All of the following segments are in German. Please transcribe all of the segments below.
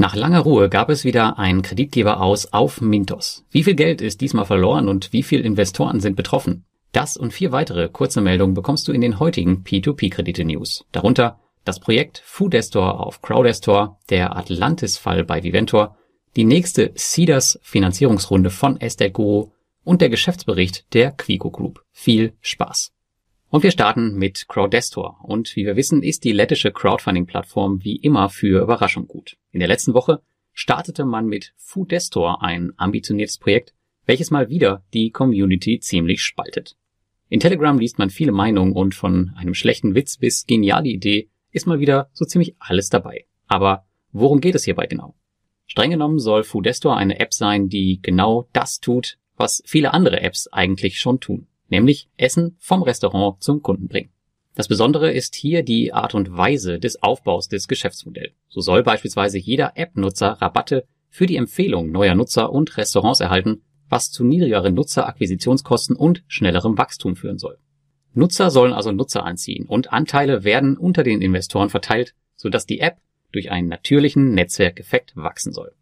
Nach langer Ruhe gab es wieder einen Kreditgeber aus auf Mintos. Wie viel Geld ist diesmal verloren und wie viele Investoren sind betroffen? Das und vier weitere kurze Meldungen bekommst du in den heutigen P2P-Kredite-News. Darunter das Projekt Foodestor auf Crowdestor, der Atlantis-Fall bei Viventor, die nächste Cedars Finanzierungsrunde von Estate Guru und der Geschäftsbericht der Quico Group. Viel Spaß! Und wir starten mit Crowdestor. Und wie wir wissen, ist die lettische Crowdfunding-Plattform wie immer für Überraschung gut. In der letzten Woche startete man mit Foodestor ein ambitioniertes Projekt, welches mal wieder die Community ziemlich spaltet. In Telegram liest man viele Meinungen und von einem schlechten Witz bis geniale Idee ist mal wieder so ziemlich alles dabei. Aber worum geht es hierbei genau? Streng genommen soll Foodestor eine App sein, die genau das tut, was viele andere Apps eigentlich schon tun nämlich Essen vom Restaurant zum Kunden bringen. Das Besondere ist hier die Art und Weise des Aufbaus des Geschäftsmodells. So soll beispielsweise jeder App-Nutzer Rabatte für die Empfehlung neuer Nutzer und Restaurants erhalten, was zu niedrigeren Nutzerakquisitionskosten und schnellerem Wachstum führen soll. Nutzer sollen also Nutzer anziehen und Anteile werden unter den Investoren verteilt, sodass die App durch einen natürlichen Netzwerkeffekt wachsen soll.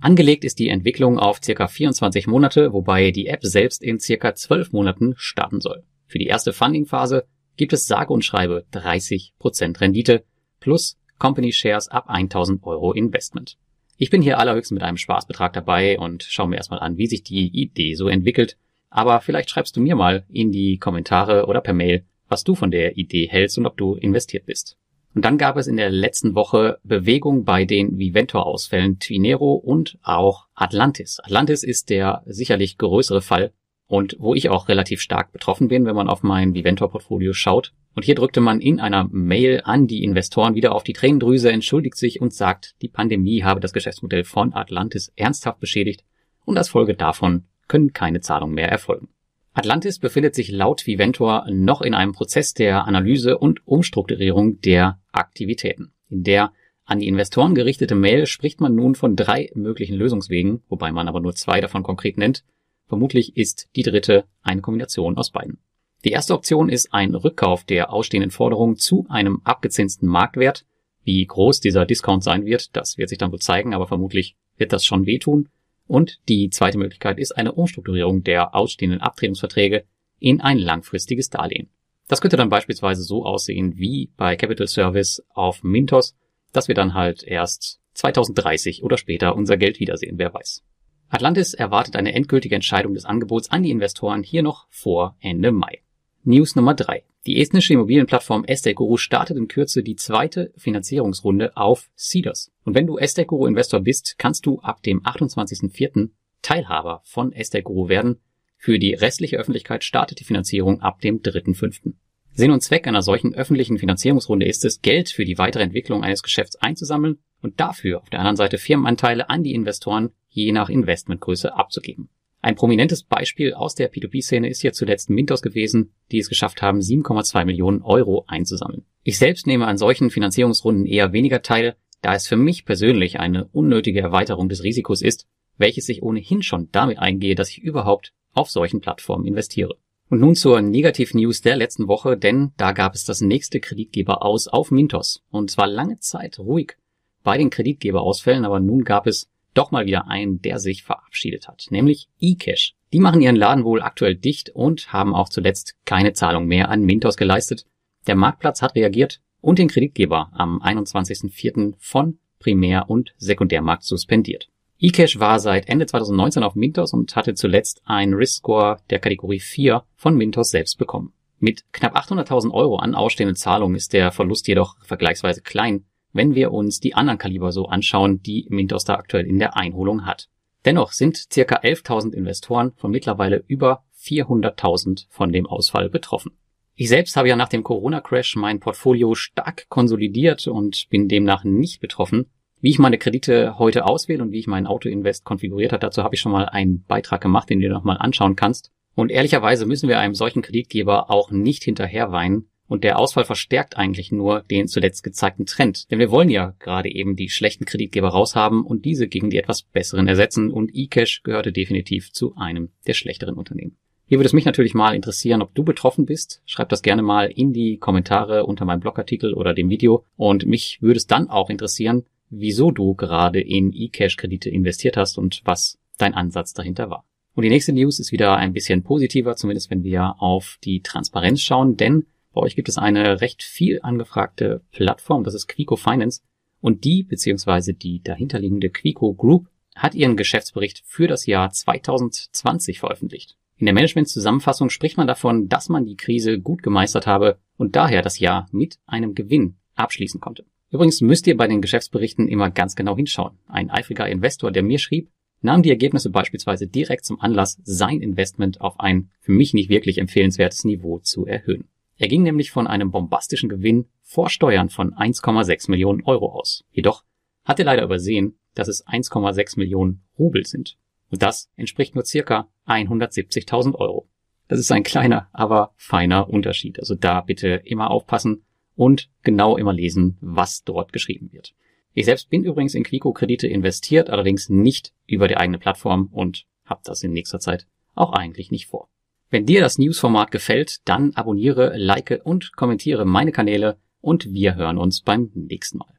Angelegt ist die Entwicklung auf circa 24 Monate, wobei die App selbst in circa 12 Monaten starten soll. Für die erste Funding-Phase gibt es sage und schreibe 30% Rendite plus Company Shares ab 1000 Euro Investment. Ich bin hier allerhöchstens mit einem Spaßbetrag dabei und schaue mir erstmal an, wie sich die Idee so entwickelt. Aber vielleicht schreibst du mir mal in die Kommentare oder per Mail, was du von der Idee hältst und ob du investiert bist. Und dann gab es in der letzten Woche Bewegung bei den Viventor-Ausfällen Twinero und auch Atlantis. Atlantis ist der sicherlich größere Fall und wo ich auch relativ stark betroffen bin, wenn man auf mein Viventor-Portfolio schaut. Und hier drückte man in einer Mail an die Investoren wieder auf die Tränendrüse, entschuldigt sich und sagt, die Pandemie habe das Geschäftsmodell von Atlantis ernsthaft beschädigt und als Folge davon können keine Zahlungen mehr erfolgen. Atlantis befindet sich laut Viventor noch in einem Prozess der Analyse und Umstrukturierung der Aktivitäten. In der an die Investoren gerichtete Mail spricht man nun von drei möglichen Lösungswegen, wobei man aber nur zwei davon konkret nennt. Vermutlich ist die dritte eine Kombination aus beiden. Die erste Option ist ein Rückkauf der ausstehenden Forderungen zu einem abgezinsten Marktwert. Wie groß dieser Discount sein wird, das wird sich dann wohl zeigen, aber vermutlich wird das schon wehtun. Und die zweite Möglichkeit ist eine Umstrukturierung der ausstehenden Abtretungsverträge in ein langfristiges Darlehen. Das könnte dann beispielsweise so aussehen wie bei Capital Service auf Mintos, dass wir dann halt erst 2030 oder später unser Geld wiedersehen, wer weiß. Atlantis erwartet eine endgültige Entscheidung des Angebots an die Investoren hier noch vor Ende Mai. News Nummer drei: Die estnische Immobilienplattform Estate Guru startet in Kürze die zweite Finanzierungsrunde auf Cedars. Und wenn du Estate Guru Investor bist, kannst du ab dem 28.04. Teilhaber von Estate Guru werden. Für die restliche Öffentlichkeit startet die Finanzierung ab dem 3.05. Sinn und Zweck einer solchen öffentlichen Finanzierungsrunde ist es, Geld für die weitere Entwicklung eines Geschäfts einzusammeln und dafür auf der anderen Seite Firmenanteile an die Investoren je nach Investmentgröße abzugeben. Ein prominentes Beispiel aus der P2P-Szene ist hier zuletzt Mintos gewesen, die es geschafft haben, 7,2 Millionen Euro einzusammeln. Ich selbst nehme an solchen Finanzierungsrunden eher weniger teil, da es für mich persönlich eine unnötige Erweiterung des Risikos ist, welches sich ohnehin schon damit eingehe, dass ich überhaupt auf solchen Plattformen investiere. Und nun zur Negativ-News der letzten Woche, denn da gab es das nächste Kreditgeber aus auf Mintos. Und zwar lange Zeit ruhig bei den Kreditgeberausfällen, aber nun gab es doch mal wieder einen, der sich verabschiedet hat, nämlich eCash. Die machen ihren Laden wohl aktuell dicht und haben auch zuletzt keine Zahlung mehr an Mintos geleistet. Der Marktplatz hat reagiert und den Kreditgeber am 21.04. von Primär- und Sekundärmarkt suspendiert. eCash war seit Ende 2019 auf Mintos und hatte zuletzt einen Risk-Score der Kategorie 4 von Mintos selbst bekommen. Mit knapp 800.000 Euro an ausstehenden Zahlungen ist der Verlust jedoch vergleichsweise klein wenn wir uns die anderen Kaliber so anschauen, die Mintos da aktuell in der Einholung hat. Dennoch sind circa 11.000 Investoren von mittlerweile über 400.000 von dem Ausfall betroffen. Ich selbst habe ja nach dem Corona-Crash mein Portfolio stark konsolidiert und bin demnach nicht betroffen. Wie ich meine Kredite heute auswähle und wie ich meinen Autoinvest konfiguriert habe, dazu habe ich schon mal einen Beitrag gemacht, den du dir nochmal anschauen kannst. Und ehrlicherweise müssen wir einem solchen Kreditgeber auch nicht hinterherweinen, und der Ausfall verstärkt eigentlich nur den zuletzt gezeigten Trend. Denn wir wollen ja gerade eben die schlechten Kreditgeber raushaben und diese gegen die etwas besseren ersetzen. Und eCash gehörte definitiv zu einem der schlechteren Unternehmen. Hier würde es mich natürlich mal interessieren, ob du betroffen bist. Schreib das gerne mal in die Kommentare unter meinem Blogartikel oder dem Video. Und mich würde es dann auch interessieren, wieso du gerade in eCash-Kredite investiert hast und was dein Ansatz dahinter war. Und die nächste News ist wieder ein bisschen positiver, zumindest wenn wir auf die Transparenz schauen, denn bei euch gibt es eine recht viel angefragte Plattform, das ist Quico Finance. Und die, beziehungsweise die dahinterliegende Quico Group, hat ihren Geschäftsbericht für das Jahr 2020 veröffentlicht. In der Management-Zusammenfassung spricht man davon, dass man die Krise gut gemeistert habe und daher das Jahr mit einem Gewinn abschließen konnte. Übrigens müsst ihr bei den Geschäftsberichten immer ganz genau hinschauen. Ein eifriger Investor, der mir schrieb, nahm die Ergebnisse beispielsweise direkt zum Anlass, sein Investment auf ein für mich nicht wirklich empfehlenswertes Niveau zu erhöhen. Er ging nämlich von einem bombastischen Gewinn vor Steuern von 1,6 Millionen Euro aus. Jedoch hat er leider übersehen, dass es 1,6 Millionen Rubel sind. Und das entspricht nur circa 170.000 Euro. Das ist ein kleiner, aber feiner Unterschied. Also da bitte immer aufpassen und genau immer lesen, was dort geschrieben wird. Ich selbst bin übrigens in Quico-Kredite investiert, allerdings nicht über die eigene Plattform und habe das in nächster Zeit auch eigentlich nicht vor. Wenn dir das Newsformat gefällt, dann abonniere, like und kommentiere meine Kanäle und wir hören uns beim nächsten Mal.